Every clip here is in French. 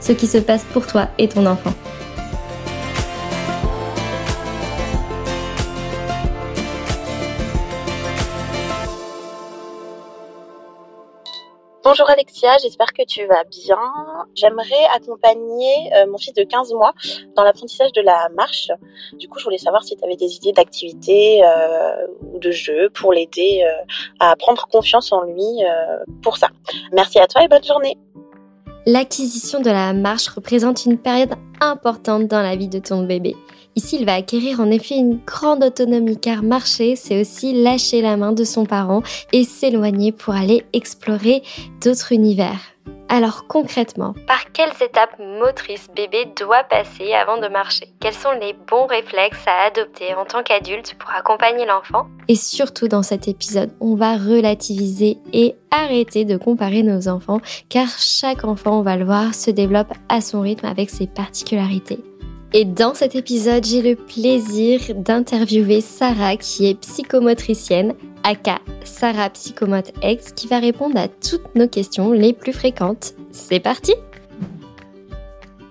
ce qui se passe pour toi et ton enfant. Bonjour Alexia, j'espère que tu vas bien. J'aimerais accompagner euh, mon fils de 15 mois dans l'apprentissage de la marche. Du coup, je voulais savoir si tu avais des idées d'activités euh, ou de jeux pour l'aider euh, à prendre confiance en lui pour ça. Merci à toi et bonne journée. L'acquisition de la marche représente une période importante dans la vie de ton bébé. Ici, il va acquérir en effet une grande autonomie car marcher, c'est aussi lâcher la main de son parent et s'éloigner pour aller explorer d'autres univers. Alors concrètement, par quelles étapes motrices bébé doit passer avant de marcher? Quels sont les bons réflexes à adopter en tant qu'adulte pour accompagner l'enfant? Et surtout dans cet épisode, on va relativiser et arrêter de comparer nos enfants car chaque enfant, on va le voir, se développe à son rythme avec ses particularités. Et dans cet épisode, j'ai le plaisir d'interviewer Sarah qui est psychomotricienne, aka Sarah Psychomote qui va répondre à toutes nos questions les plus fréquentes. C'est parti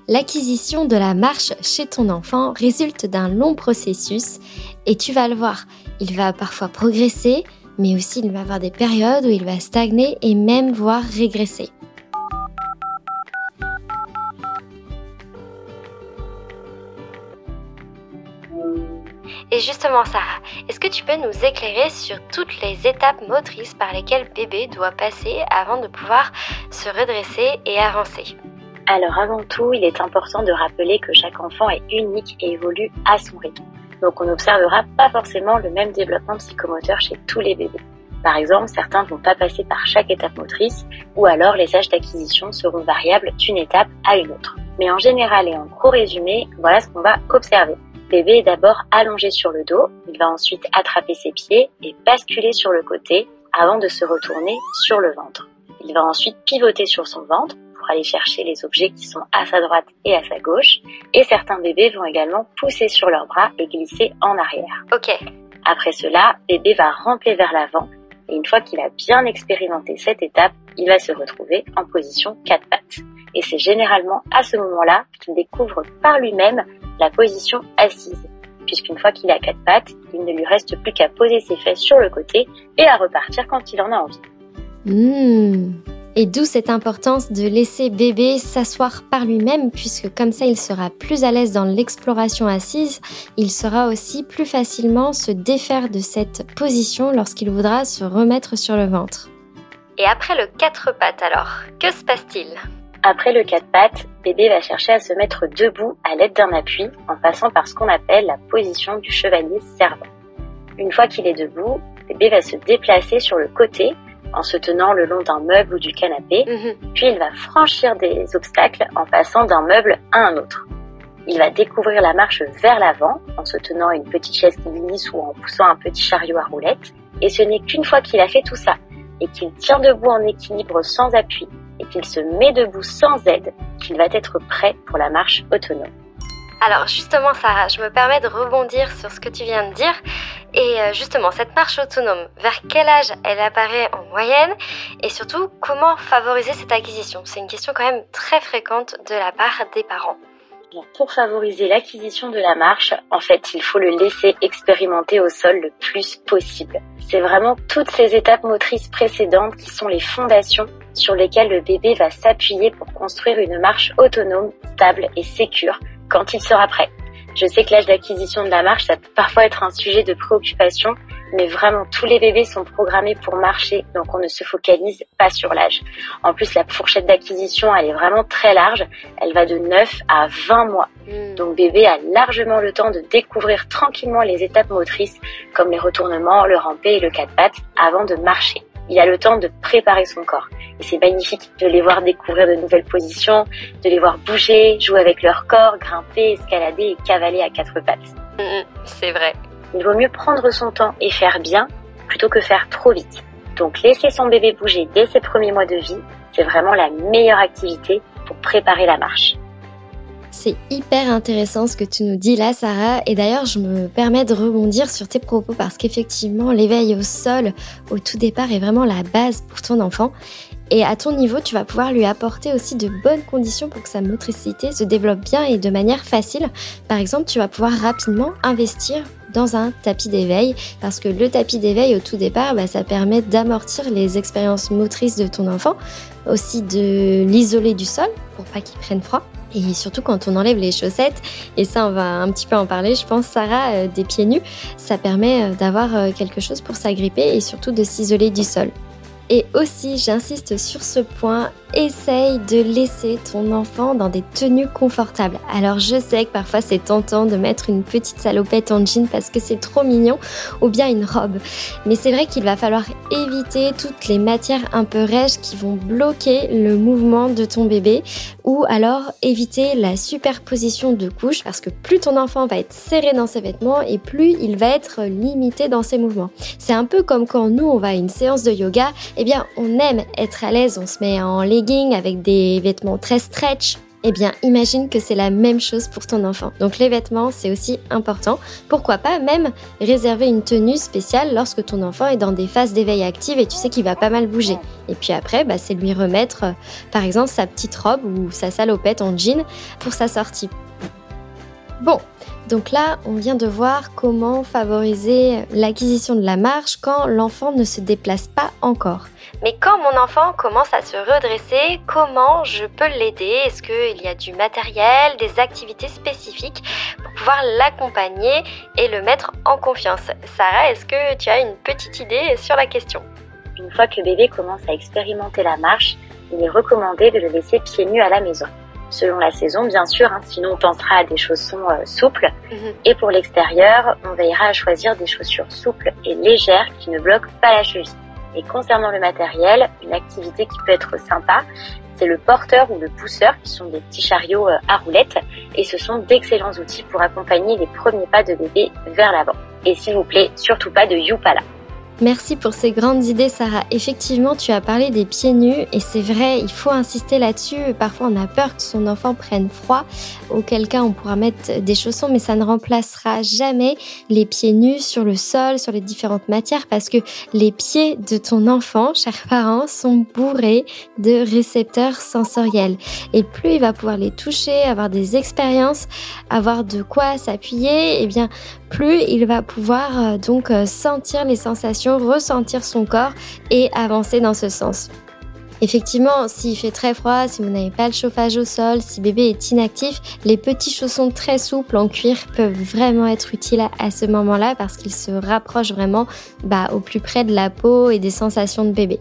L'acquisition de la marche chez ton enfant résulte d'un long processus et tu vas le voir, il va parfois progresser, mais aussi il va avoir des périodes où il va stagner et même voir régresser. Et justement, Sarah, est-ce que tu peux nous éclairer sur toutes les étapes motrices par lesquelles bébé doit passer avant de pouvoir se redresser et avancer? Alors avant tout, il est important de rappeler que chaque enfant est unique et évolue à son rythme. Donc on n'observera pas forcément le même développement psychomoteur chez tous les bébés. Par exemple, certains ne vont pas passer par chaque étape motrice, ou alors les âges d'acquisition seront variables d'une étape à une autre. Mais en général et en gros résumé, voilà ce qu'on va observer. Bébé est d'abord allongé sur le dos, il va ensuite attraper ses pieds et basculer sur le côté avant de se retourner sur le ventre. Il va ensuite pivoter sur son ventre pour aller chercher les objets qui sont à sa droite et à sa gauche. Et certains bébés vont également pousser sur leurs bras et glisser en arrière. Ok. Après cela, bébé va ramper vers l'avant et une fois qu'il a bien expérimenté cette étape, il va se retrouver en position quatre pattes. Et c'est généralement à ce moment-là qu'il découvre par lui-même la position assise, puisqu'une fois qu'il a quatre pattes, il ne lui reste plus qu'à poser ses fesses sur le côté et à repartir quand il en a envie. Mmh. Et d'où cette importance de laisser bébé s'asseoir par lui-même, puisque comme ça il sera plus à l'aise dans l'exploration assise, il sera aussi plus facilement se défaire de cette position lorsqu'il voudra se remettre sur le ventre. Et après le quatre pattes alors, que se passe-t-il? Après le quatre pattes, bébé va chercher à se mettre debout à l'aide d'un appui en passant par ce qu'on appelle la position du chevalier servant. Une fois qu'il est debout, bébé va se déplacer sur le côté en se tenant le long d'un meuble ou du canapé, Mhm. puis il va franchir des obstacles en passant d'un meuble à un autre. Il va découvrir la marche vers l'avant en se tenant une petite chaise qui glisse ou en poussant un petit chariot à roulettes. Et ce n'est qu'une fois qu'il a fait tout ça et qu'il tient debout en équilibre sans appui et qu'il se met debout sans aide qu'il va être prêt pour la marche autonome. Alors justement Sarah, je me permets de rebondir sur ce que tu viens de dire. Et euh, justement, cette marche autonome, vers quel âge elle apparaît en moyenne? Et surtout, comment favoriser cette acquisition? C'est une question quand même très fréquente de la part des parents. Pour favoriser l'acquisition de la marche, en fait, il faut le laisser expérimenter au sol le plus possible. C'est vraiment toutes ces étapes motrices précédentes qui sont les fondations sur lesquelles le bébé va s'appuyer pour construire une marche autonome, stable et sécure quand il sera prêt. Je sais que l'âge d'acquisition de la marche, ça peut parfois être un sujet de préoccupation, mais vraiment tous les bébés sont programmés pour marcher, donc on ne se focalise pas sur l'âge. En plus, la fourchette d'acquisition, elle est vraiment très large, elle va de 9 à 20 mois. Hmm. Donc bébé a largement le temps de découvrir tranquillement les étapes motrices, comme les retournements, le rampé et le quatre pattes, avant de marcher il a le temps de préparer son corps. Et c'est magnifique de les voir découvrir de nouvelles positions, de les voir bouger, jouer avec leur corps, grimper, escalader et cavaler à quatre pattes. Mm, mm, c'est vrai. Il vaut mieux prendre son temps et faire bien plutôt que faire trop vite. Donc laisser son bébé bouger dès ses premiers mois de vie, c'est vraiment la meilleure activité pour préparer la marche. C'est hyper intéressant ce que tu nous dis là, Sarah. Et d'ailleurs, je me permets de rebondir sur tes propos parce qu'effectivement, l'éveil au sol au tout départ est vraiment la base pour ton enfant. Et à ton niveau, tu vas pouvoir lui apporter aussi de bonnes conditions pour que sa motricité se développe bien et de manière facile. Par exemple, tu vas pouvoir rapidement investir dans un tapis d'éveil parce que le tapis d'éveil au tout départ, bah, ça permet d'amortir les expériences motrices de ton enfant, aussi de l'isoler du sol pour pas qu'il prenne froid. Et surtout quand on enlève les chaussettes, et ça on va un petit peu en parler, je pense Sarah, euh, des pieds nus, ça permet euh, d'avoir euh, quelque chose pour s'agripper et surtout de s'isoler du sol. Et aussi, j'insiste sur ce point, essaye de laisser ton enfant dans des tenues confortables. Alors je sais que parfois c'est tentant de mettre une petite salopette en jean parce que c'est trop mignon ou bien une robe. Mais c'est vrai qu'il va falloir éviter toutes les matières un peu rêches qui vont bloquer le mouvement de ton bébé ou alors éviter la superposition de couches parce que plus ton enfant va être serré dans ses vêtements et plus il va être limité dans ses mouvements. C'est un peu comme quand nous on va à une séance de yoga eh bien, on aime être à l'aise, on se met en avec des vêtements très stretch. Eh bien, imagine que c'est la même chose pour ton enfant. Donc les vêtements, c'est aussi important. Pourquoi pas même réserver une tenue spéciale lorsque ton enfant est dans des phases d'éveil active et tu sais qu'il va pas mal bouger. Et puis après, bah, c'est lui remettre, euh, par exemple, sa petite robe ou sa salopette en jean pour sa sortie. Bon, donc là, on vient de voir comment favoriser l'acquisition de la marche quand l'enfant ne se déplace pas encore. Mais quand mon enfant commence à se redresser, comment je peux l'aider? Est-ce qu'il y a du matériel, des activités spécifiques pour pouvoir l'accompagner et le mettre en confiance? Sarah, est-ce que tu as une petite idée sur la question? Une fois que bébé commence à expérimenter la marche, il est recommandé de le laisser pieds nus à la maison selon la saison, bien sûr. Hein, sinon, on pensera à des chaussons euh, souples. Mhm. Et pour l'extérieur, on veillera à choisir des chaussures souples et légères qui ne bloquent pas la cheville. Et concernant le matériel, une activité qui peut être sympa, c'est le porteur ou le pousseur, qui sont des petits chariots euh, à roulettes. Et ce sont d'excellents outils pour accompagner les premiers pas de bébé vers l'avant. Et s'il vous plaît, surtout pas de Yupala. Merci pour ces grandes idées, Sarah. Effectivement, tu as parlé des pieds nus et c'est vrai, il faut insister là-dessus. Parfois, on a peur que son enfant prenne froid, auquel cas on pourra mettre des chaussons, mais ça ne remplacera jamais les pieds nus sur le sol, sur les différentes matières, parce que les pieds de ton enfant, chers parents, sont bourrés de récepteurs sensoriels. Et plus il va pouvoir les toucher, avoir des expériences, avoir de quoi s'appuyer, et eh bien, plus il va pouvoir euh, donc euh, sentir les sensations, ressentir son corps et avancer dans ce sens. Effectivement, s'il fait très froid, si vous n'avez pas le chauffage au sol, si bébé est inactif, les petits chaussons très souples en cuir peuvent vraiment être utiles à, ce moment-là parce qu'ils se rapprochent vraiment bah, au plus près de la peau et des sensations de bébé.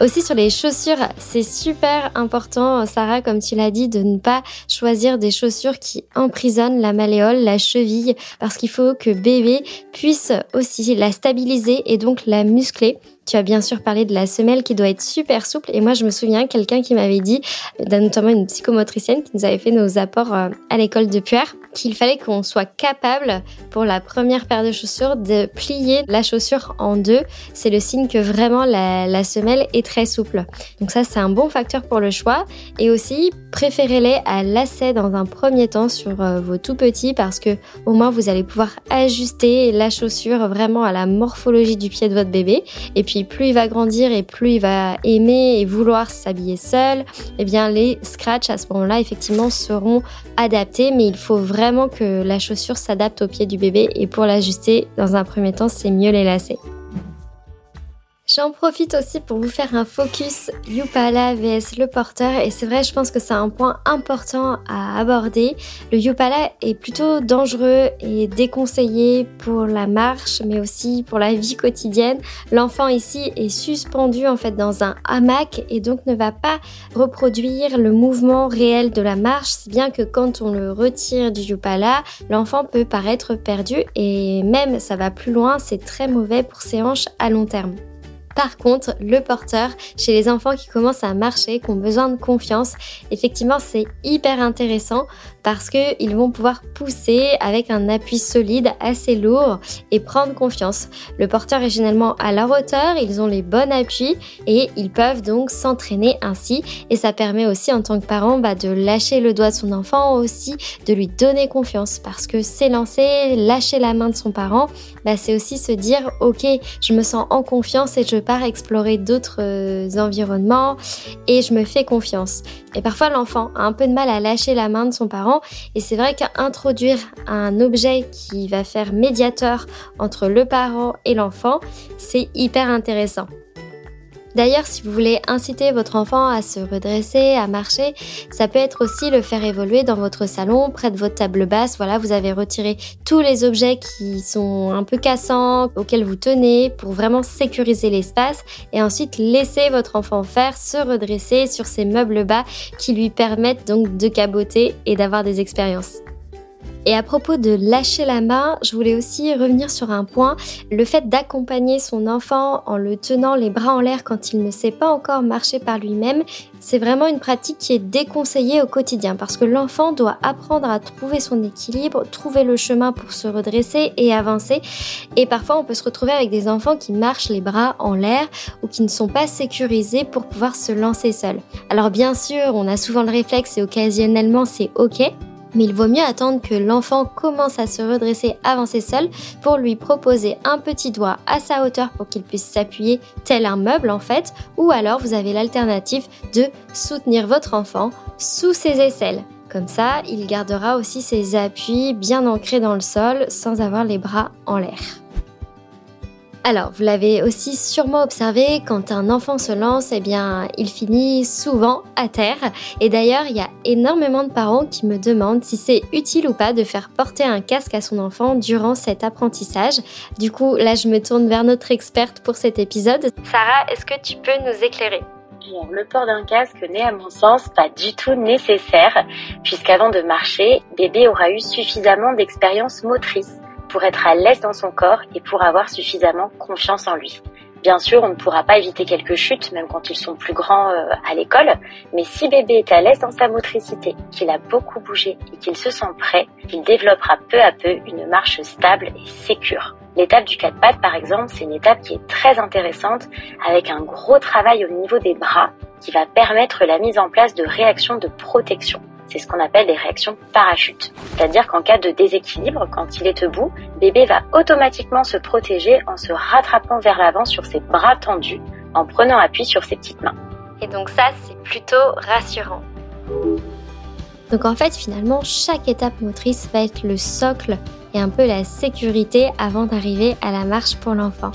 Aussi sur les chaussures, c'est super important, Sarah, comme tu l'as dit, de ne pas choisir des chaussures qui emprisonnent la malléole, la cheville, parce qu'il faut que bébé puisse aussi la stabiliser et donc la muscler Tu as bien sûr parlé de la semelle qui doit être super souple. Et moi, je me souviens quelqu'un qui m'avait dit, notamment une psychomotricienne qui nous avait fait nos apports euh, à l'école de Puer, qu'il fallait qu'on soit capable, pour la première paire de chaussures, de plier la chaussure en deux. C'est le signe que vraiment la, la semelle est très souple. Donc ça, c'est un bon facteur pour le choix. Et aussi, préférez-les à lacets dans un premier temps sur euh, vos tout petits parce que au moins vous allez pouvoir ajuster la chaussure vraiment à la morphologie du pied de votre bébé. Et puis plus il va grandir et plus il va aimer et vouloir s'habiller seul, eh bien les scratchs à ce moment-là effectivement seront adaptés. Mais il faut vraiment que la chaussure s'adapte au pied du bébé et pour l'ajuster dans un premier temps c'est mieux les lacets. J'en profite aussi pour vous faire un focus Yupala vs le porteur et c'est vrai je pense que c'est un point important à aborder. Le Yupala est plutôt dangereux et déconseillé pour la marche mais aussi pour la vie quotidienne. L'enfant ici est suspendu en fait dans un hamac et donc ne va pas reproduire le mouvement réel de la marche si bien que quand on le retire du Yupala, l'enfant peut paraître perdu et même ça va plus loin, c'est très mauvais pour ses hanches à long terme. Par contre, le porteur, chez les enfants qui commencent à marcher, qui ont besoin de confiance, effectivement, c'est hyper intéressant parce qu'ils vont pouvoir pousser avec un appui solide assez lourd et prendre confiance. Le porteur est généralement à leur hauteur, ils ont les bons appuis et ils peuvent donc s'entraîner ainsi et ça permet aussi en tant que parent bah, de lâcher le doigt de son enfant aussi, de lui donner confiance parce que s'élancer, lâcher la main de son parent, bah, c'est aussi se dire ok, je me sens en confiance et je pars explorer d'autres euh, environnements et je me fais confiance. Et parfois l'enfant a un peu de mal à lâcher la main de son parent et c'est vrai qu'introduire un objet qui va faire médiateur entre le parent et l'enfant, c'est hyper intéressant. D'ailleurs, si vous voulez inciter votre enfant à se redresser, à marcher, ça peut être aussi le faire évoluer dans votre salon, près de votre table basse. Voilà, vous avez retiré tous les objets qui sont un peu cassants, auxquels vous tenez, pour vraiment sécuriser l'espace. Et ensuite, laisser votre enfant faire, se redresser sur ces meubles bas qui lui permettent donc de caboter et d'avoir des expériences. Et à propos de lâcher la main, je voulais aussi revenir sur un point, le fait d'accompagner son enfant en le tenant les bras en l'air quand il ne sait pas encore marcher par lui-même, c'est vraiment une pratique qui est déconseillée au quotidien parce que l'enfant doit apprendre à trouver son équilibre, trouver le chemin pour se redresser et avancer. Et parfois, on peut se retrouver avec des enfants qui marchent les bras en l'air ou qui ne sont pas sécurisés pour pouvoir se lancer seuls. Alors bien sûr, on a souvent le réflexe et occasionnellement c'est ok, mais il vaut mieux attendre que l'enfant commence à se redresser, avancer seul, pour lui proposer un petit doigt à sa hauteur pour qu'il puisse s'appuyer tel un meuble en fait, ou alors vous avez l'alternative de soutenir votre enfant sous ses aisselles. Comme ça, il gardera aussi ses appuis bien ancrés dans le sol sans avoir les bras en l'air. Alors, vous l'avez aussi sûrement observé, quand un enfant se lance, eh bien, il finit souvent à terre. Et d'ailleurs, il y a énormément de parents qui me demandent si c'est utile ou pas de faire porter un casque à son enfant durant cet apprentissage. Du coup, là, je me tourne vers notre experte pour cet épisode. Sarah, est-ce que tu peux nous éclairer? Le port d'un casque n'est à mon sens pas du tout nécessaire, puisqu'avant de marcher, bébé aura eu suffisamment d'expérience motrice pour être à l'aise dans son corps et pour avoir suffisamment confiance en lui. Bien sûr, on ne pourra pas éviter quelques chutes, même quand ils sont plus grands euh, à l'école, mais si bébé est à l'aise dans sa motricité, qu'il a beaucoup bougé et qu'il se sent prêt, il développera peu à peu une marche stable et sécure. L'étape du quatre pattes, par exemple, c'est une étape qui est très intéressante avec un gros travail au niveau des bras qui va permettre la mise en place de réactions de protection c'est ce qu'on appelle des réactions parachutes. C'est-à-dire qu'en cas de déséquilibre, quand il est debout, bébé va automatiquement se protéger en se rattrapant vers l'avant sur ses bras tendus, en prenant appui sur ses petites mains. Et donc ça, c'est plutôt rassurant. Donc en fait, finalement, chaque étape motrice va être le socle et un peu la sécurité avant d'arriver à la marche pour l'enfant.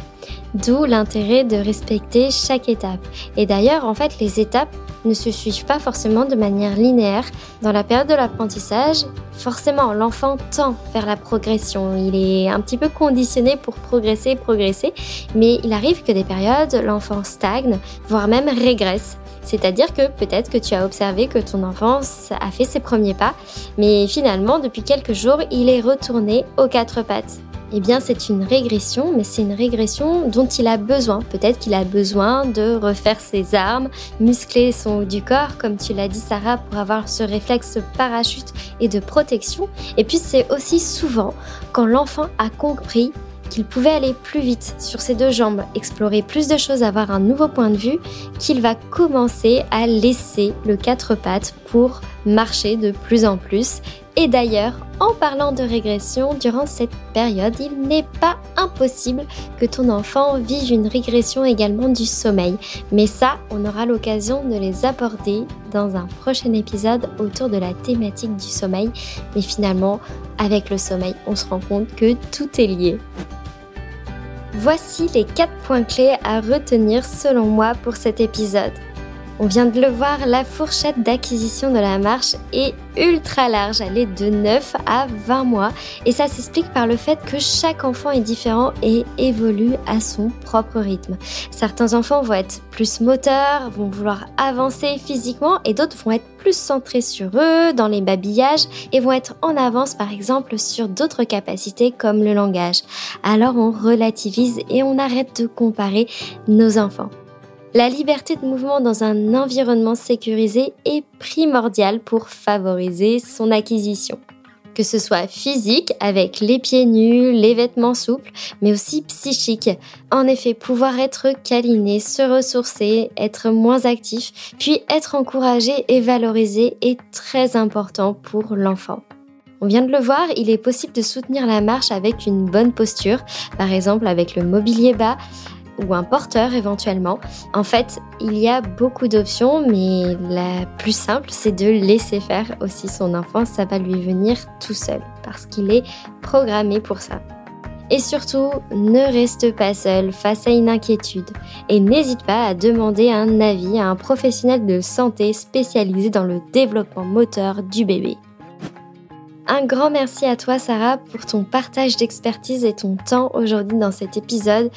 D'où l'intérêt de respecter chaque étape. Et d'ailleurs, en fait, les étapes ne se suivent pas forcément de manière linéaire. Dans la période de l'apprentissage, forcément, l'enfant tend vers la progression. Il est un petit peu conditionné pour progresser, progresser, mais il arrive que des périodes, l'enfant stagne, voire même régresse. C'est-à-dire que peut-être que tu as observé que ton enfant a fait ses premiers pas, mais finalement, depuis quelques jours, il est retourné aux quatre pattes. Eh bien c'est une régression, mais c'est une régression dont il a besoin. Peut-être qu'il a besoin de refaire ses armes, muscler son haut du corps, comme tu l'as dit Sarah, pour avoir ce réflexe parachute et de protection. Et puis c'est aussi souvent quand l'enfant a compris qu'il pouvait aller plus vite sur ses deux jambes, explorer plus de choses, avoir un nouveau point de vue, qu'il va commencer à laisser le quatre pattes marcher de plus en plus et d'ailleurs, en parlant de régression, durant cette période, il n'est pas impossible que ton enfant vive une régression également du sommeil. Mais ça, on aura l'occasion de les aborder dans un prochain épisode autour de la thématique du sommeil. Mais finalement, avec le sommeil, on se rend compte que tout est lié. Voici les 4 points clés à retenir selon moi pour cet épisode. On vient de le voir, la fourchette d'acquisition de la marche est ultra large, elle est de 9 à 20 mois et ça s'explique par le fait que chaque enfant est différent et évolue à son propre rythme. Certains enfants vont être plus moteurs, vont vouloir avancer physiquement et d'autres vont être plus centrés sur eux, dans les babillages et vont être en avance par exemple sur d'autres capacités comme le langage. Alors on relativise et on arrête de comparer nos enfants. La liberté de mouvement dans un environnement sécurisé est primordiale pour favoriser son acquisition. Que ce soit physique, avec les pieds nus, les vêtements souples, mais aussi psychique. En effet, pouvoir être câliné, se ressourcer, être moins actif, puis être encouragé et valorisé est très important pour l'enfant. On vient de le voir, il est possible de soutenir la marche avec une bonne posture, par exemple avec le mobilier bas, ou un porteur éventuellement. En fait, il y a beaucoup d'options, mais la plus simple, c'est de laisser faire aussi son enfant. Ça va lui venir tout seul parce qu'il est programmé pour ça. Et surtout, ne reste pas seul face à une inquiétude et n'hésite pas à demander un avis à un professionnel de santé spécialisé dans le développement moteur du bébé. Un grand merci à toi Sarah pour ton partage d'expertise et ton temps aujourd'hui dans cet épisode.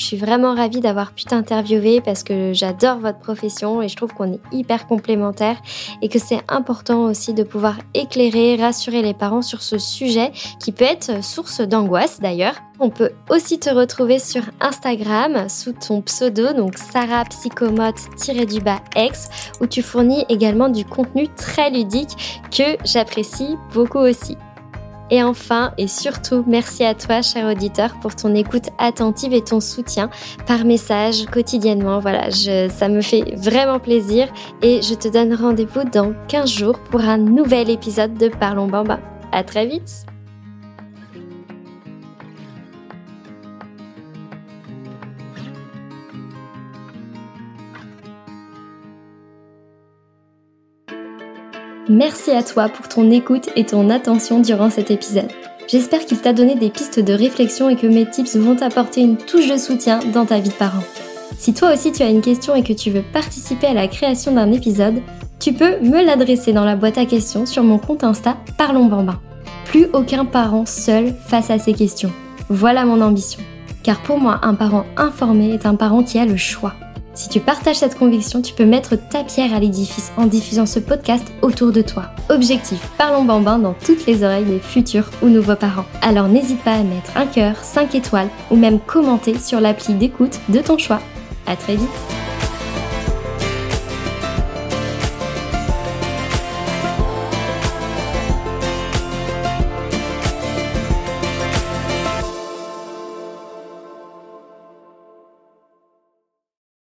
Je suis vraiment ravie d'avoir pu t'interviewer parce que j'adore votre profession et je trouve qu'on est hyper complémentaires et que c'est important aussi de pouvoir éclairer, rassurer les parents sur ce sujet qui peut être source d'angoisse d'ailleurs. On peut aussi te retrouver sur Instagram sous ton pseudo, donc Sarah Psychomote-du-bas X, où tu fournis également du contenu très ludique que j'apprécie beaucoup aussi. Et enfin, et surtout, merci à toi, cher auditeur, pour ton écoute attentive et ton soutien par message quotidiennement. Voilà, ça me fait vraiment plaisir et je te donne rendez-vous dans 15 jours pour un nouvel épisode de Parlons Bamba. À très vite! Merci à toi pour ton écoute et ton attention durant cet épisode. J'espère qu'il t'a donné des pistes de réflexion et que mes tips vont t'apporter une touche de soutien dans ta vie de parent. Si toi aussi tu as une question et que tu veux participer à la création d'un épisode, tu peux me l'adresser dans la boîte à questions sur mon compte Insta Parlons Bambin. Plus aucun parent seul face à ces questions. Voilà mon ambition. Car pour moi, un parent informé est un parent qui a le choix. Si tu partages cette conviction, tu peux mettre ta pierre à l'édifice en diffusant ce podcast autour de toi. Objectif, parlons bambin dans toutes les oreilles des futurs ou nouveaux parents. Alors n'hésite pas à mettre un cœur, 5 étoiles ou même commenter sur l'appli d'écoute de ton choix. À très vite